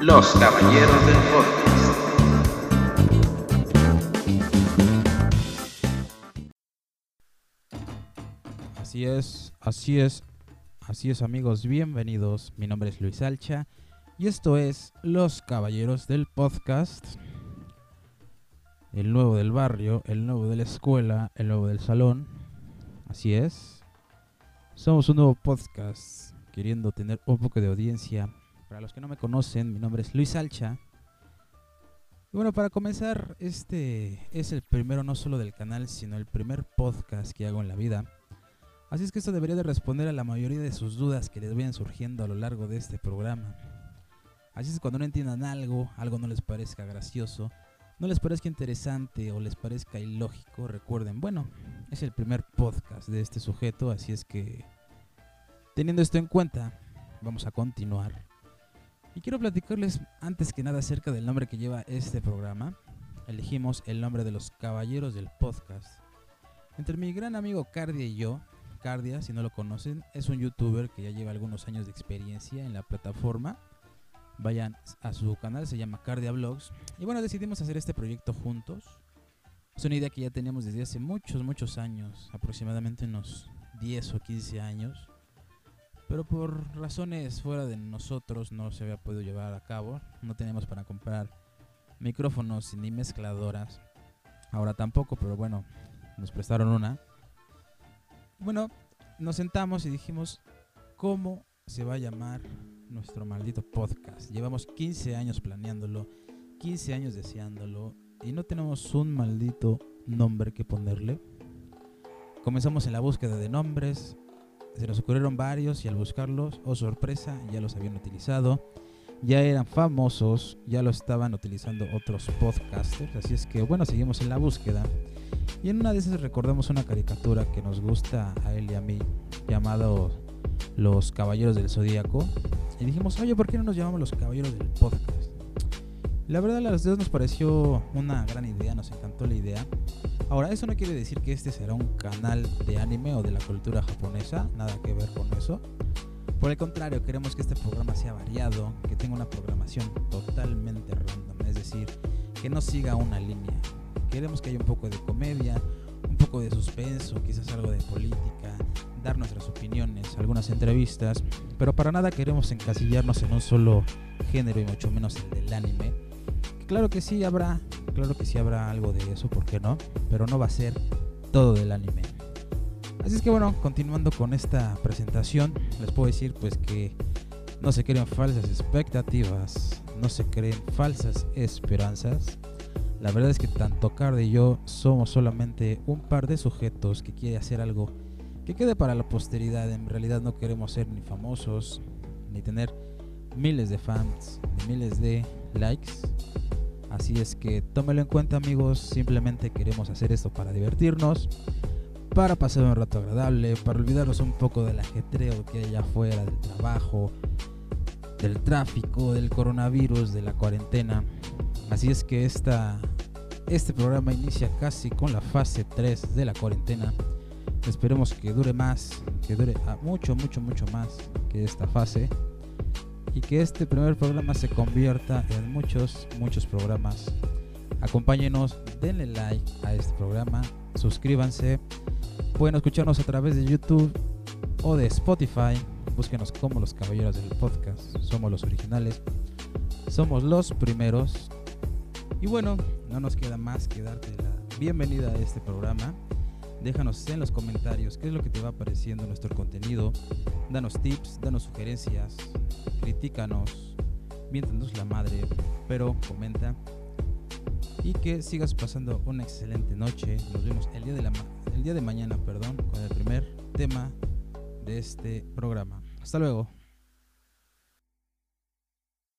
Los Caballeros del Podcast. Así es, así es, así es amigos, bienvenidos. Mi nombre es Luis Alcha y esto es Los Caballeros del Podcast. El nuevo del barrio, el nuevo de la escuela, el nuevo del salón. Así es. Somos un nuevo podcast queriendo tener un poco de audiencia para los que no me conocen, mi nombre es Luis Alcha. Y bueno, para comenzar, este es el primero no solo del canal, sino el primer podcast que hago en la vida. Así es que esto debería de responder a la mayoría de sus dudas que les vayan surgiendo a lo largo de este programa. Así es que cuando no entiendan algo, algo no les parezca gracioso, no les parezca interesante o les parezca ilógico, recuerden, bueno, es el primer podcast de este sujeto, así es que teniendo esto en cuenta, vamos a continuar y quiero platicarles antes que nada acerca del nombre que lleva este programa. Elegimos el nombre de los caballeros del podcast. Entre mi gran amigo Cardia y yo, Cardia, si no lo conocen, es un youtuber que ya lleva algunos años de experiencia en la plataforma. Vayan a su canal, se llama Cardia Vlogs. Y bueno, decidimos hacer este proyecto juntos. Es una idea que ya teníamos desde hace muchos, muchos años, aproximadamente unos 10 o 15 años pero por razones fuera de nosotros no se había podido llevar a cabo. No teníamos para comprar micrófonos ni mezcladoras. Ahora tampoco, pero bueno, nos prestaron una. Bueno, nos sentamos y dijimos, ¿cómo se va a llamar nuestro maldito podcast? Llevamos 15 años planeándolo, 15 años deseándolo y no tenemos un maldito nombre que ponerle. Comenzamos en la búsqueda de nombres, se nos ocurrieron varios y al buscarlos, oh sorpresa, ya los habían utilizado. Ya eran famosos, ya lo estaban utilizando otros podcasters. Así es que bueno, seguimos en la búsqueda. Y en una de esas recordamos una caricatura que nos gusta a él y a mí, llamado Los Caballeros del Zodíaco. Y dijimos, oye, ¿por qué no nos llamamos Los Caballeros del Podcast? La verdad, a las dos nos pareció una gran idea, nos encantó la idea. Ahora, eso no quiere decir que este será un canal de anime o de la cultura japonesa, nada que ver con eso. Por el contrario, queremos que este programa sea variado, que tenga una programación totalmente random, es decir, que no siga una línea. Queremos que haya un poco de comedia, un poco de suspenso, quizás algo de política, dar nuestras opiniones, algunas entrevistas, pero para nada queremos encasillarnos en un solo género y mucho menos el del anime claro que sí habrá, claro que sí habrá algo de eso, ¿por qué no? Pero no va a ser todo del anime. Así es que bueno, continuando con esta presentación, les puedo decir pues que no se creen falsas expectativas, no se creen falsas esperanzas. La verdad es que tanto Card y yo somos solamente un par de sujetos que quiere hacer algo que quede para la posteridad. En realidad no queremos ser ni famosos, ni tener miles de fans, ni miles de likes. Así es que tómelo en cuenta amigos, simplemente queremos hacer esto para divertirnos, para pasar un rato agradable, para olvidarnos un poco del ajetreo que hay allá afuera, del trabajo, del tráfico, del coronavirus, de la cuarentena. Así es que esta, este programa inicia casi con la fase 3 de la cuarentena. Esperemos que dure más, que dure mucho, mucho, mucho más que esta fase y que este primer programa se convierta en muchos, muchos programas. Acompáñenos, denle like a este programa, suscríbanse, pueden escucharnos a través de YouTube o de Spotify. Búsquenos como los caballeros del podcast, somos los originales, somos los primeros. Y bueno, no nos queda más que darte la bienvenida a este programa. Déjanos en los comentarios qué es lo que te va pareciendo nuestro contenido. Danos tips, danos sugerencias, critícanos, miéntanos la madre, pero comenta. Y que sigas pasando una excelente noche. Nos vemos el día de, la el día de mañana perdón, con el primer tema de este programa. Hasta luego.